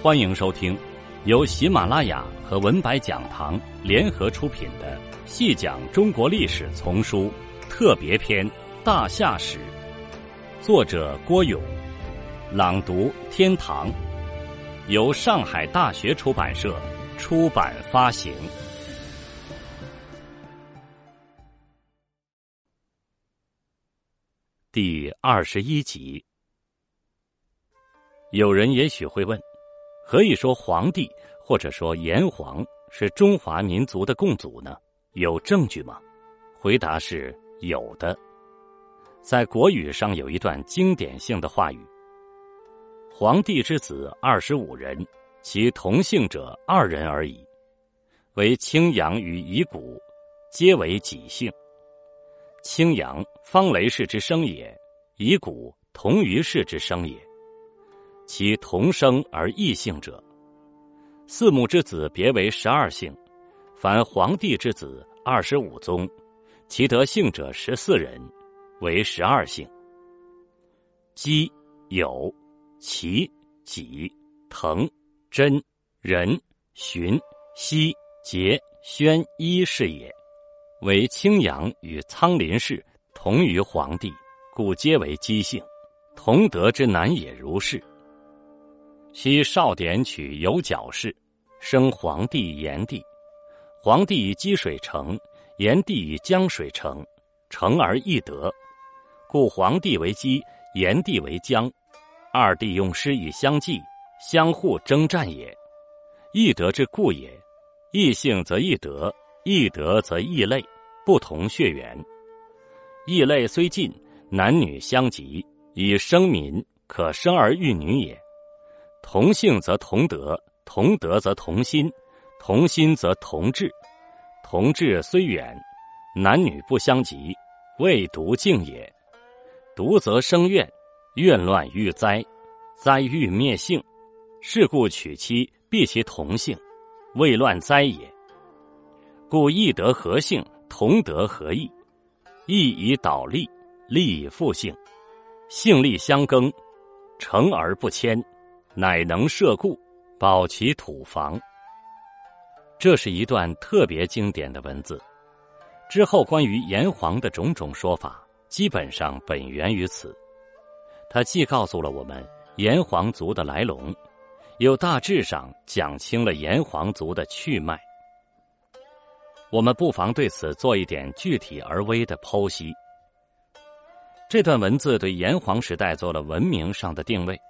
欢迎收听由喜马拉雅和文白讲堂联合出品的《细讲中国历史丛书特别篇·大夏史》，作者郭勇，朗读天堂，由上海大学出版社出版发行。第二十一集，有人也许会问。可以说皇帝或者说炎黄是中华民族的共祖呢？有证据吗？回答是有的。在国语上有一段经典性的话语：“皇帝之子二十五人，其同姓者二人而已，为青阳与夷古，皆为己姓。青阳方雷氏之生也，夷古同于氏之生也。”其同生而异姓者，四母之子别为十二姓，凡皇帝之子二十五宗，其得姓者十四人，为十二姓。姬、有、齐、己、滕、真、仁、荀、熙、节、宣一是也，为青阳与苍林氏同于皇帝，故皆为姬姓，同德之难也如是。昔少典取有角氏，生皇帝炎帝。皇帝以积水成，炎帝以江水成，成而易得，故皇帝为姬，炎帝为江。二帝用师以相继，相互征战也。易得之故也。异姓则易得，易得则异类，不同血缘。异类虽近，男女相及，以生民，可生儿育女也。同性则同德，同德则同心，同心则同志。同志虽远，男女不相及，未独敬也。独则生怨，怨乱欲灾，灾欲灭性。是故娶妻必其同性，未乱灾也。故异德合性，同德合义。义以导利，利以复性，性利相更，成而不迁。乃能设故，保其土房。这是一段特别经典的文字。之后关于炎黄的种种说法，基本上本源于此。它既告诉了我们炎黄族的来龙，又大致上讲清了炎黄族的去脉。我们不妨对此做一点具体而微的剖析。这段文字对炎黄时代做了文明上的定位。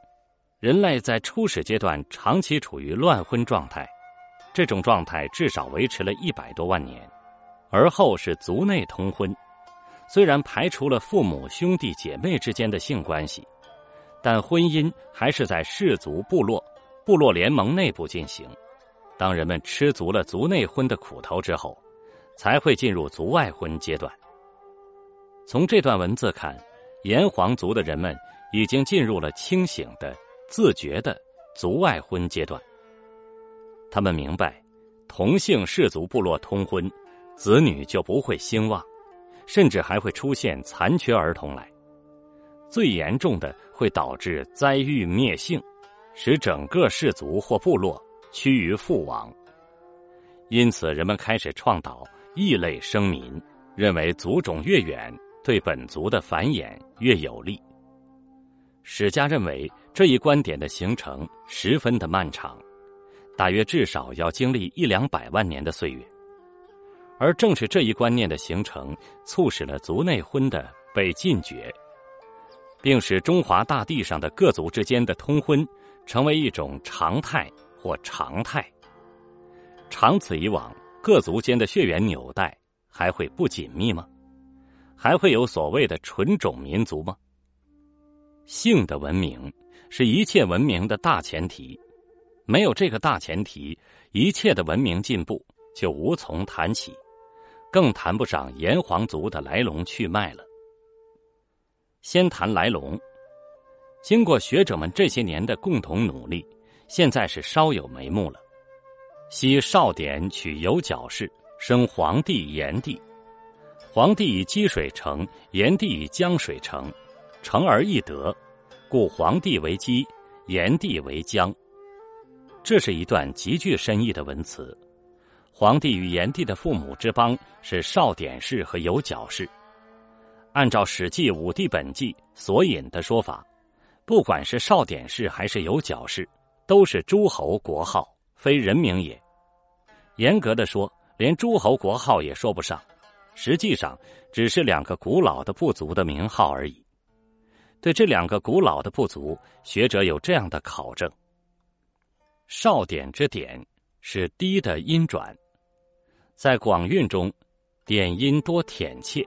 人类在初始阶段长期处于乱婚状态，这种状态至少维持了一百多万年。而后是族内通婚，虽然排除了父母、兄弟姐妹之间的性关系，但婚姻还是在氏族、部落、部落联盟内部进行。当人们吃足了族内婚的苦头之后，才会进入族外婚阶段。从这段文字看，炎黄族的人们已经进入了清醒的。自觉的族外婚阶段，他们明白，同姓氏族部落通婚，子女就不会兴旺，甚至还会出现残缺儿童来。最严重的会导致灾欲灭姓，使整个氏族或部落趋于覆亡。因此，人们开始倡导异类生民，认为族种越远，对本族的繁衍越有利。史家认为这一观点的形成十分的漫长，大约至少要经历一两百万年的岁月，而正是这一观念的形成，促使了族内婚的被禁绝，并使中华大地上的各族之间的通婚成为一种常态或常态。长此以往，各族间的血缘纽带还会不紧密吗？还会有所谓的纯种民族吗？性的文明是一切文明的大前提，没有这个大前提，一切的文明进步就无从谈起，更谈不上炎黄族的来龙去脉了。先谈来龙，经过学者们这些年的共同努力，现在是稍有眉目了。昔少典取有角氏，生皇帝炎帝，皇帝以积水成，炎帝以江水成。成而易得，故皇帝为姬，炎帝为姜。这是一段极具深意的文词。皇帝与炎帝的父母之邦是少典氏和有角氏。按照《史记·武帝本纪》所引的说法，不管是少典氏还是有角氏，都是诸侯国号，非人名也。严格的说，连诸侯国号也说不上，实际上只是两个古老的部族的名号而已。对这两个古老的部族，学者有这样的考证：少典之典是低的音转。在广韵中，点音多舔切，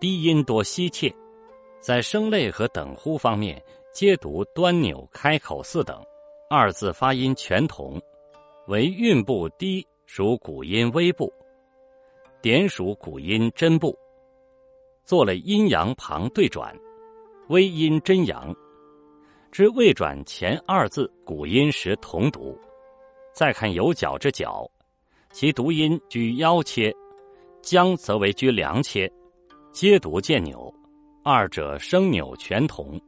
低音多吸切，在声类和等呼方面，皆读端扭开口四等，二字发音全同。为韵部低属古音微部，点属古音真部，做了阴阳旁对转，微音真阳。之未转前二字古音时同读。再看有角之角。其读音居腰切，将则为居梁切，皆读见扭，二者声扭全同，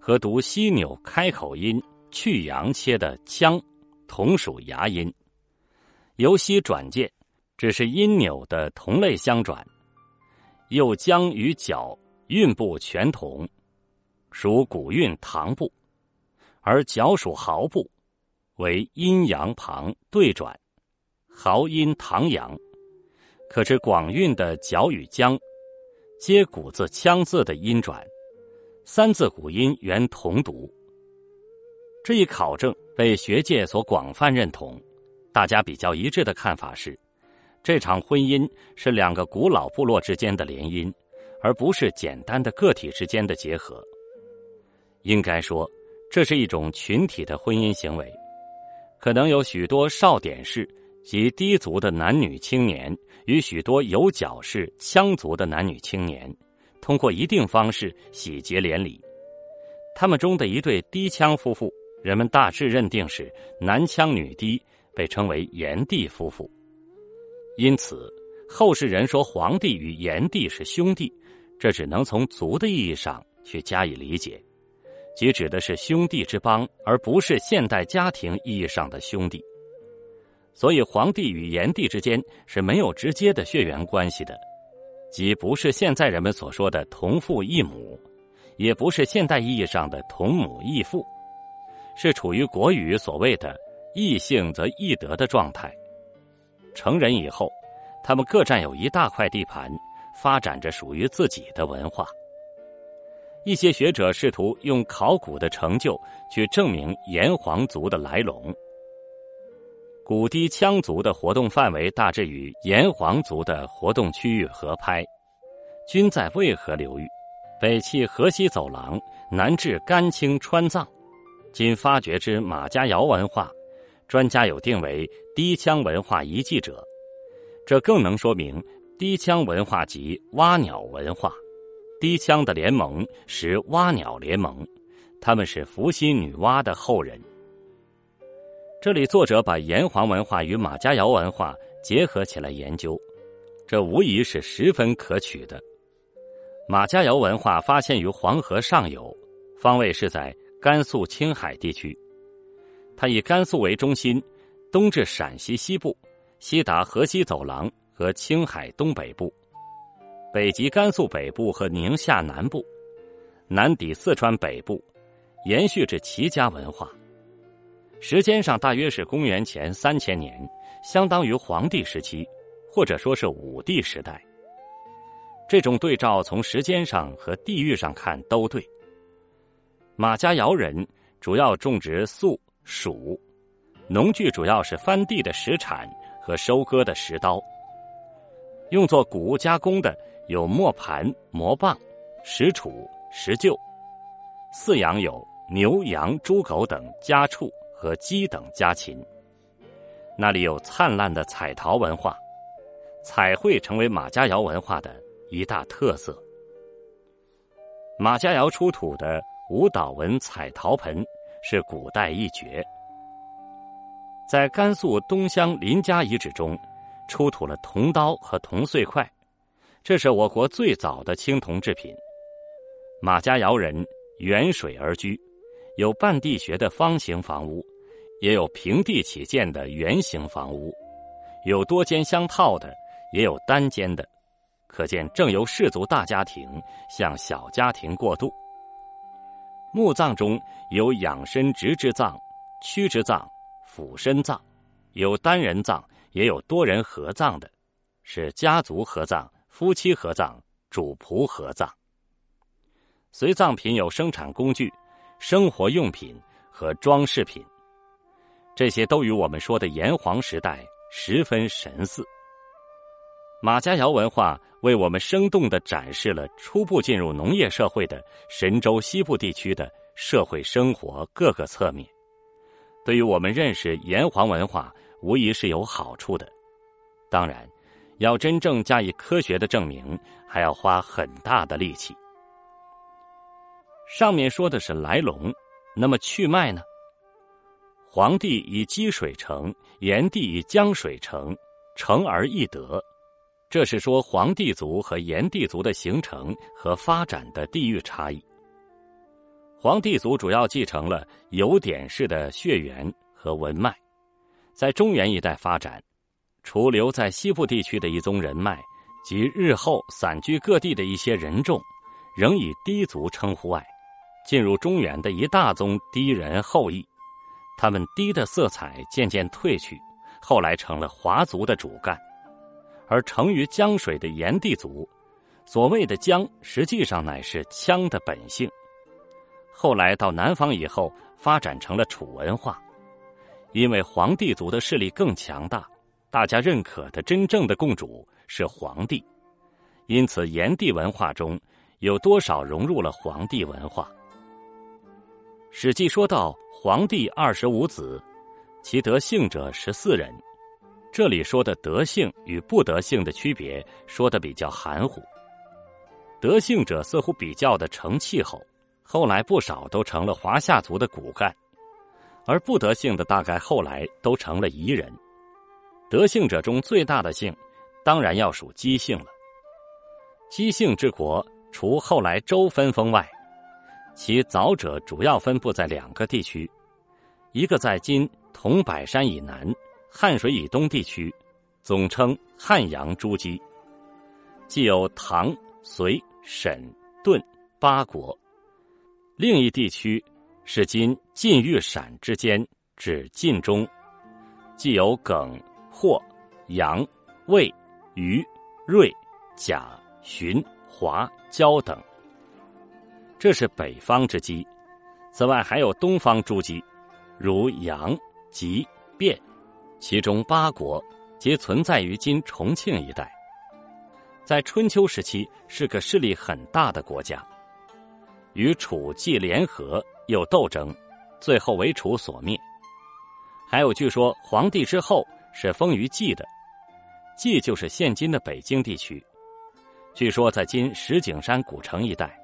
和读西扭开口音去阳切的将，同属牙音。由西转渐，只是音扭的同类相转，又将与角韵部全同，属古韵唐部，而角属豪部，为阴阳旁对转。豪阴唐阳，可知广韵的角与江，皆古字腔字的音转，三字古音原同读。这一考证被学界所广泛认同，大家比较一致的看法是，这场婚姻是两个古老部落之间的联姻，而不是简单的个体之间的结合。应该说，这是一种群体的婚姻行为，可能有许多少典氏。及低族的男女青年与许多有角氏羌族的男女青年，通过一定方式喜结连理。他们中的一对低羌夫妇，人们大致认定是男羌女低，被称为炎帝夫妇。因此，后世人说黄帝与炎帝是兄弟，这只能从族的意义上去加以理解，即指的是兄弟之邦，而不是现代家庭意义上的兄弟。所以，黄帝与炎帝之间是没有直接的血缘关系的，即不是现在人们所说的同父异母，也不是现代意义上的同母异父，是处于国语所谓的“异性则异德”的状态。成人以后，他们各占有一大块地盘，发展着属于自己的文化。一些学者试图用考古的成就去证明炎黄族的来龙。古氐羌族的活动范围大致与炎黄族的活动区域合拍，均在渭河流域，北起河西走廊，南至甘青川藏。今发掘之马家窑文化，专家有定为氐羌文化遗迹者，这更能说明氐羌文化及蛙鸟文化。氐羌的联盟是蛙鸟联盟，他们是伏羲女娲的后人。这里作者把炎黄文化与马家窑文化结合起来研究，这无疑是十分可取的。马家窑文化发现于黄河上游，方位是在甘肃青海地区。它以甘肃为中心，东至陕西西部，西达河西走廊和青海东北部，北及甘肃北部和宁夏南部，南抵四川北部，延续着齐家文化。时间上大约是公元前三千年，相当于黄帝时期，或者说是武帝时代。这种对照从时间上和地域上看都对。马家窑人主要种植粟、黍，农具主要是翻地的石铲和收割的石刀。用作谷物加工的有磨盘、磨棒、石杵、石臼。饲养有牛、羊、猪、狗等家畜。和鸡等家禽，那里有灿烂的彩陶文化，彩绘成为马家窑文化的一大特色。马家窑出土的舞蹈纹彩陶盆是古代一绝。在甘肃东乡林家遗址中，出土了铜刀和铜碎块，这是我国最早的青铜制品。马家窑人远水而居。有半地穴的方形房屋，也有平地起建的圆形房屋，有多间相套的，也有单间的，可见正由氏族大家庭向小家庭过渡。墓葬中有仰身直之葬、屈之葬、俯身葬，有单人葬，也有多人合葬的，是家族合葬、夫妻合葬、主仆合葬。随葬品有生产工具、生活用品和装饰品。这些都与我们说的炎黄时代十分神似。马家窑文化为我们生动的展示了初步进入农业社会的神州西部地区的社会生活各个侧面，对于我们认识炎黄文化无疑是有好处的。当然，要真正加以科学的证明，还要花很大的力气。上面说的是来龙，那么去脉呢？黄帝以积水成，炎帝以江水成，成而易得。这是说黄帝族和炎帝族的形成和发展的地域差异。黄帝族主要继承了有典式的血缘和文脉，在中原一带发展，除留在西部地区的一宗人脉及日后散居各地的一些人众，仍以氐族称呼外，进入中原的一大宗氐人后裔。他们低的色彩渐渐褪去，后来成了华族的主干，而成于江水的炎帝族，所谓的江实际上乃是羌的本性。后来到南方以后，发展成了楚文化，因为黄帝族的势力更强大，大家认可的真正的共主是黄帝，因此炎帝文化中有多少融入了黄帝文化。史记说到。皇帝二十五子，其得姓者十四人。这里说的德姓与不得姓的区别，说的比较含糊。德姓者似乎比较的成气候，后来不少都成了华夏族的骨干；而不得姓的大概后来都成了夷人。德姓者中最大的姓，当然要数姬姓了。姬姓之国，除后来周分封外。其早者主要分布在两个地区，一个在今桐柏山以南、汉水以东地区，总称汉阳诸姬，既有唐、隋、沈、顿八国；另一地区是今晋豫陕之间，指晋中，既有耿、霍、杨、魏、虞、芮、贾、荀、华、焦等。这是北方之鸡，此外还有东方诸姬，如杨、吉、卞，其中八国皆存在于今重庆一带。在春秋时期是个势力很大的国家，与楚既联合又斗争，最后为楚所灭。还有据说皇帝之后是封于蓟的，蓟就是现今的北京地区，据说在今石景山古城一带。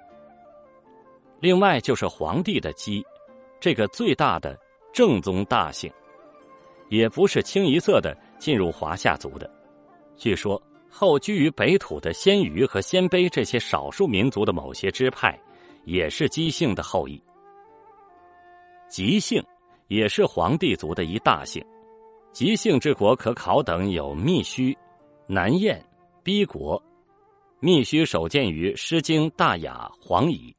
另外就是皇帝的姬，这个最大的正宗大姓，也不是清一色的进入华夏族的。据说后居于北土的鲜鱼和鲜卑这些少数民族的某些支派，也是姬姓的后裔。姬姓也是皇帝族的一大姓。姬姓之国可考等有密须、南燕、逼国。密须首见于《诗经·大雅·黄乙》。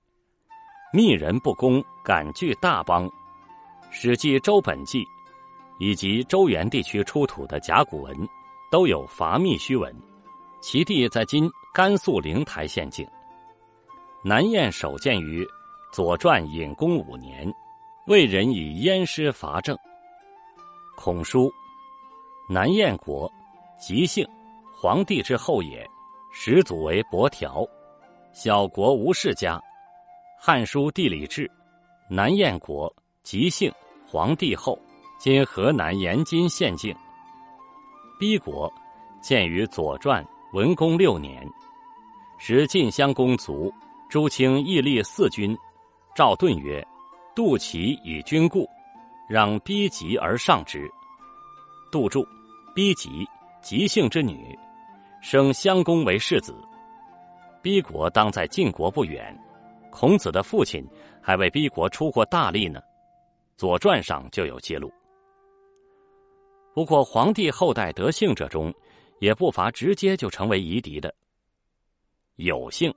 密人不公，敢据大邦，《史记·周本纪》以及周原地区出土的甲骨文都有伐密须文，其地在今甘肃灵台县境。南燕首见于《左传》隐公五年，魏人以燕师伐郑。孔书：南燕国，吉姓，皇帝之后也，始祖为伯条，小国无世家。《汉书·地理志》，南燕国，吉姓，皇帝后，今河南延津县境。逼国，建于《左传》文公六年，时晋襄公卒，朱清义立四君。赵盾曰：“杜齐以君故，让逼急而上之。”杜注：逼吉，吉姓之女，生襄公为世子。逼国当在晋国不远。孔子的父亲还为逼国出过大力呢，《左传》上就有记录。不过，皇帝后代得姓者中，也不乏直接就成为夷狄的。有姓，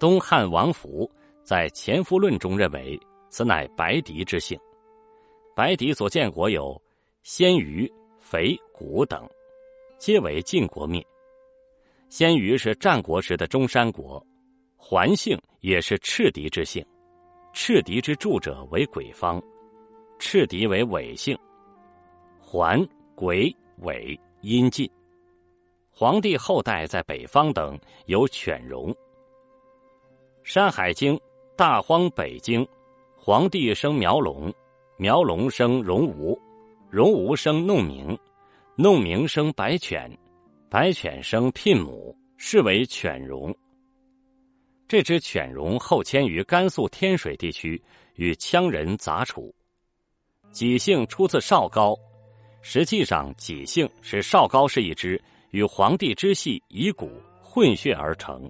东汉王府在《前夫论》中认为此乃白狄之姓。白狄所建国有鲜于、肥、谷等，皆为晋国灭。鲜于是战国时的中山国，桓姓也是赤狄之姓，赤狄之助者为鬼方，赤狄为伪姓，桓。鬼尾阴晋，皇帝后代在北方等有犬戎。《山海经》大荒北经，皇帝生苗龙，苗龙生戎吴，戎吾生弄明，弄明生白犬，白犬生聘母，是为犬戎。这只犬戎后迁于甘肃天水地区，与羌人杂处。己姓出自少高。实际上，己姓是少高氏一支与皇帝之系遗骨混血而成，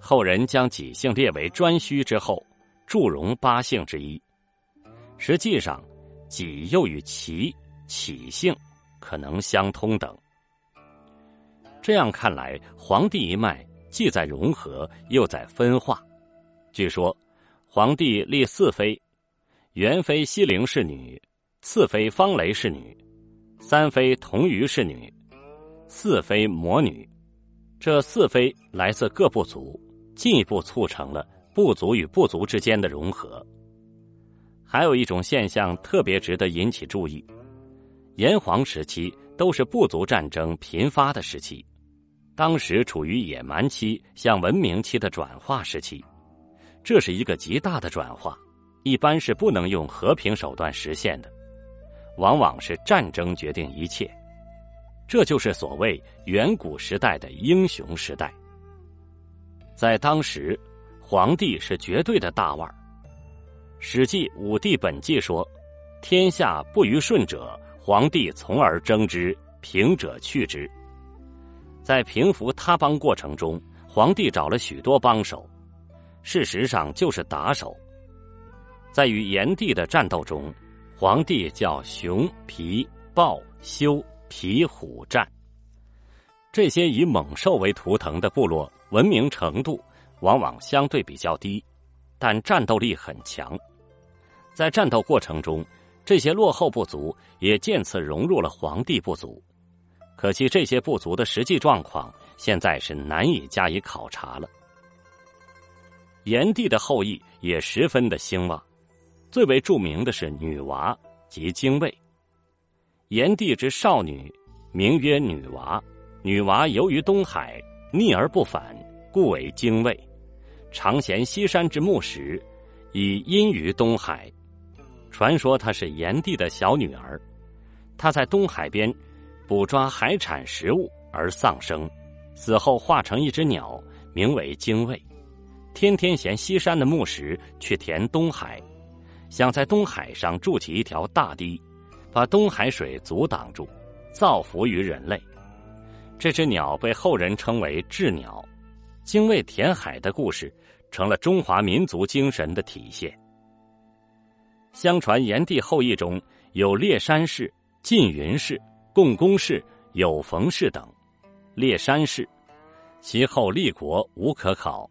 后人将己姓列为颛顼之后，祝融八姓之一。实际上，己又与齐、起姓可能相通等。这样看来，皇帝一脉既在融合，又在分化。据说，皇帝立四妃：元妃西陵是女，次妃方雷是女。三妃同于是女，四妃魔女，这四妃来自各部族，进一步促成了部族与部族之间的融合。还有一种现象特别值得引起注意：炎黄时期都是部族战争频发的时期，当时处于野蛮期向文明期的转化时期，这是一个极大的转化，一般是不能用和平手段实现的。往往是战争决定一切，这就是所谓远古时代的英雄时代。在当时，皇帝是绝对的大腕儿。《史记·武帝本纪》说：“天下不虞顺者，皇帝从而征之，平者去之。”在平服他邦过程中，皇帝找了许多帮手，事实上就是打手。在与炎帝的战斗中。皇帝叫熊、皮、豹、修、皮、虎战，这些以猛兽为图腾的部落，文明程度往往相对比较低，但战斗力很强。在战斗过程中，这些落后部族也渐次融入了皇帝部族。可惜这些部族的实际状况现在是难以加以考察了。炎帝的后裔也十分的兴旺。最为著名的是女娃及精卫。炎帝之少女名曰女娃，女娃游于东海，逆而不返，故为精卫。常衔西山之木石，以阴于东海。传说她是炎帝的小女儿，她在东海边捕抓海产食物而丧生，死后化成一只鸟，名为精卫，天天衔西山的木石去填东海。想在东海上筑起一条大堤，把东海水阻挡住，造福于人类。这只鸟被后人称为“雉鸟”，精卫填海的故事成了中华民族精神的体现。相传炎帝后裔中有烈山氏、缙云氏、共工氏、有冯氏等。烈山氏，其后立国无可考；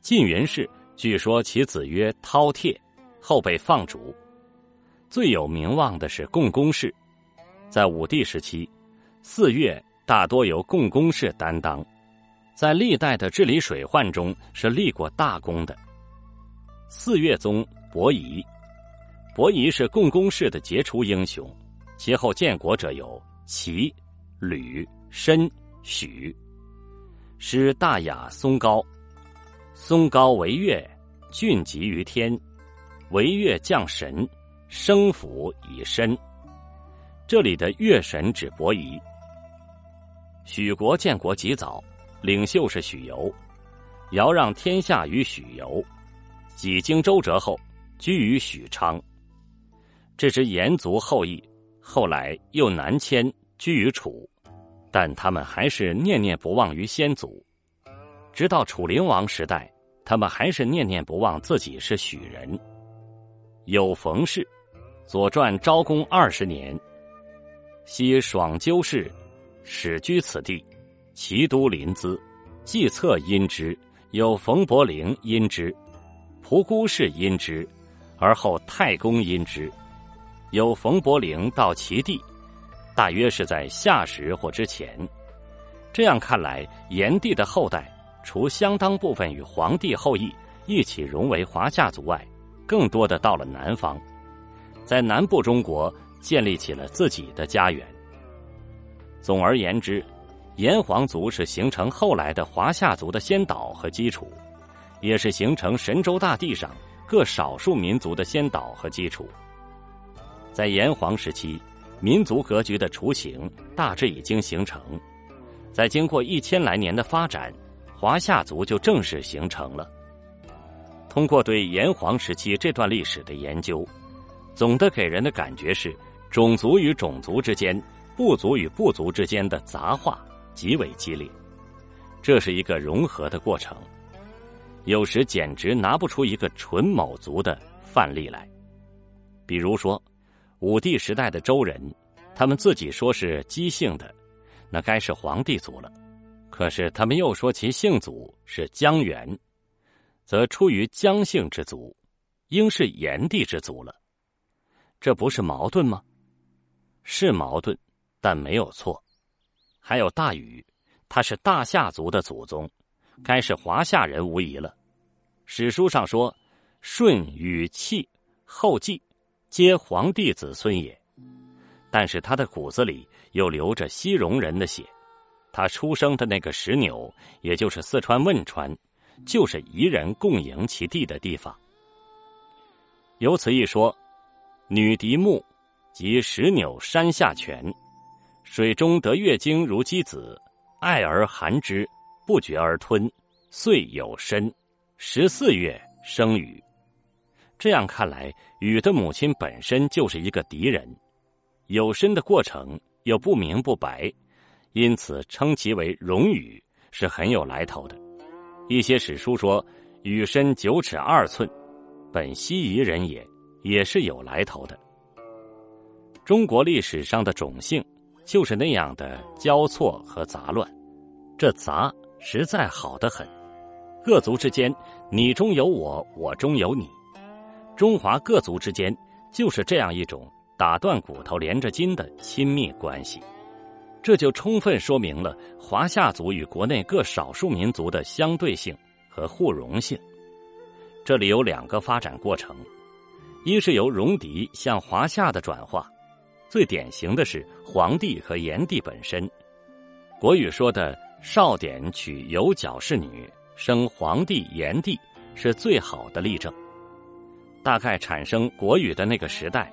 缙云氏，据说其子曰饕餮。后被放逐，最有名望的是共工氏，在武帝时期，四岳大多由共工氏担当，在历代的治理水患中是立过大功的。四岳宗伯夷，伯夷是共工氏的杰出英雄，其后建国者有齐、吕、申、许。师大雅松高，松高为岳，峻极于天。为月降神，生府以身。这里的月神指伯夷。许国建国极早，领袖是许由，尧让天下于许由。几经周折后，居于许昌。这支炎族后裔，后来又南迁居于楚，但他们还是念念不忘于先祖。直到楚灵王时代，他们还是念念不忘自己是许人。有冯氏，《左传》昭公二十年，昔爽鸠氏始居此地，齐都临淄，计策因之，有冯伯龄因之，蒲姑氏因之，而后太公因之。由冯伯龄到其地，大约是在夏时或之前。这样看来，炎帝的后代除相当部分与黄帝后裔一起融为华夏族外，更多的到了南方，在南部中国建立起了自己的家园。总而言之，炎黄族是形成后来的华夏族的先导和基础，也是形成神州大地上各少数民族的先导和基础。在炎黄时期，民族格局的雏形大致已经形成。在经过一千来年的发展，华夏族就正式形成了。通过对炎黄时期这段历史的研究，总的给人的感觉是种族与种族之间、部族与部族之间的杂化极为激烈。这是一个融合的过程，有时简直拿不出一个纯某族的范例来。比如说。武帝时代的周人，他们自己说是姬姓的，那该是皇帝族了。可是他们又说其姓祖是姜元，则出于姜姓之族，应是炎帝之族了。这不是矛盾吗？是矛盾，但没有错。还有大禹，他是大夏族的祖宗，该是华夏人无疑了。史书上说，舜、禹、契、后稷。皆皇帝子孙也，但是他的骨子里又流着西戎人的血。他出生的那个石纽，也就是四川汶川，就是彝人共营其地的地方。由此一说，女狄木及石纽山下泉，水中得月经如鸡子，爱而含之，不觉而吞，遂有身。十四月生禹。这样看来，禹的母亲本身就是一个敌人，有身的过程又不明不白，因此称其为戎禹是很有来头的。一些史书说禹身九尺二寸，本西夷人也，也是有来头的。中国历史上的种姓就是那样的交错和杂乱，这杂实在好得很，各族之间你中有我，我中有你。中华各族之间就是这样一种打断骨头连着筋的亲密关系，这就充分说明了华夏族与国内各少数民族的相对性和互融性。这里有两个发展过程：一是由戎狄向华夏的转化，最典型的是黄帝和炎帝本身。国语说的“少典娶有角氏女，生黄帝、炎帝”是最好的例证。大概产生国语的那个时代，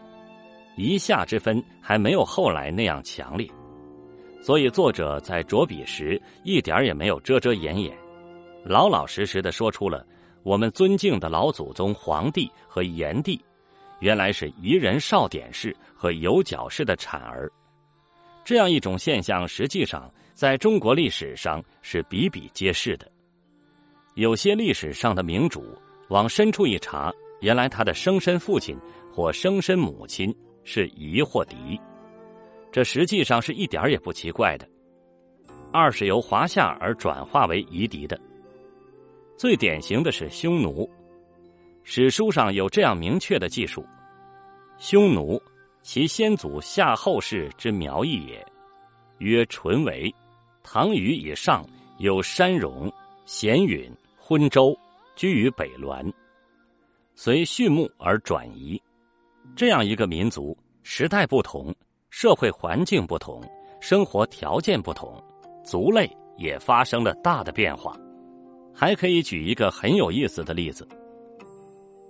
夷夏之分还没有后来那样强烈，所以作者在着笔时一点也没有遮遮掩掩，老老实实的说出了我们尊敬的老祖宗黄帝和炎帝，原来是夷人少典氏和有角氏的产儿。这样一种现象，实际上在中国历史上是比比皆是的。有些历史上的明主往深处一查。原来他的生身父亲或生身母亲是夷或狄，这实际上是一点也不奇怪的。二是由华夏而转化为夷狄的，最典型的是匈奴。史书上有这样明确的记述：匈奴，其先祖夏后氏之苗裔也，曰淳为。唐虞以上有山戎、咸允、昏周，居于北滦。随畜牧而转移，这样一个民族，时代不同，社会环境不同，生活条件不同，族类也发生了大的变化。还可以举一个很有意思的例子：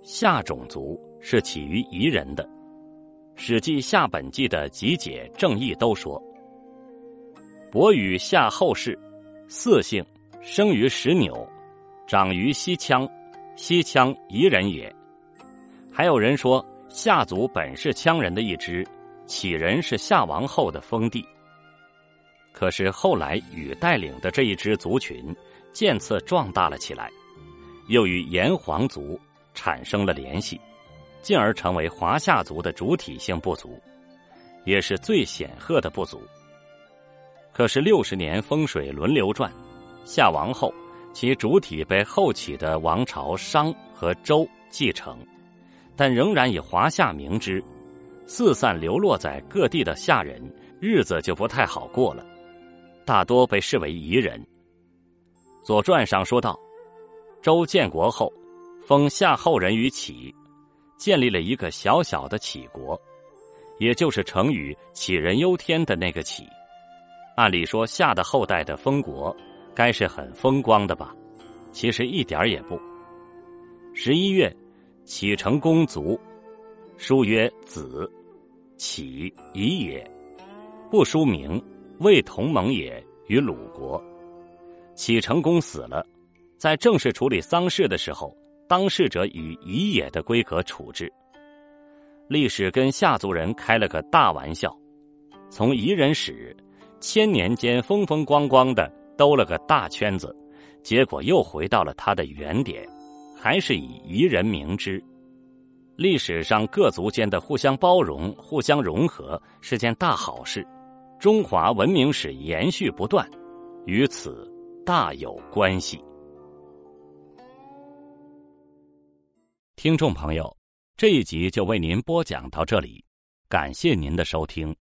夏种族是起于夷人的，《史记·夏本纪》的集解正义都说：“伯与夏后氏，四姓，生于石纽，长于西羌，西羌夷人也。”还有人说，夏族本是羌人的一支，杞人是夏王后的封地。可是后来禹带领的这一支族群渐次壮大了起来，又与炎黄族产生了联系，进而成为华夏族的主体性部族。也是最显赫的部族。可是六十年风水轮流转，夏亡后，其主体被后起的王朝商和周继承，但仍然以华夏名之，四散流落在各地的夏人日子就不太好过了，大多被视为夷人。《左传》上说道：“周建国后，封夏后人于杞，建立了一个小小的杞国，也就是成语‘杞人忧天’的那个杞。”按理说，夏的后代的封国该是很风光的吧？其实一点也不。十一月，启成公卒，书曰：“子，启夷也。”不书名，未同盟也。于鲁国，启成公死了，在正式处理丧事的时候，当事者以夷也的规格处置。历史跟夏族人开了个大玩笑，从夷人始。千年间风风光光的兜了个大圈子，结果又回到了它的原点，还是以夷人明之。历史上各族间的互相包容、互相融合是件大好事，中华文明史延续不断，与此大有关系。听众朋友，这一集就为您播讲到这里，感谢您的收听。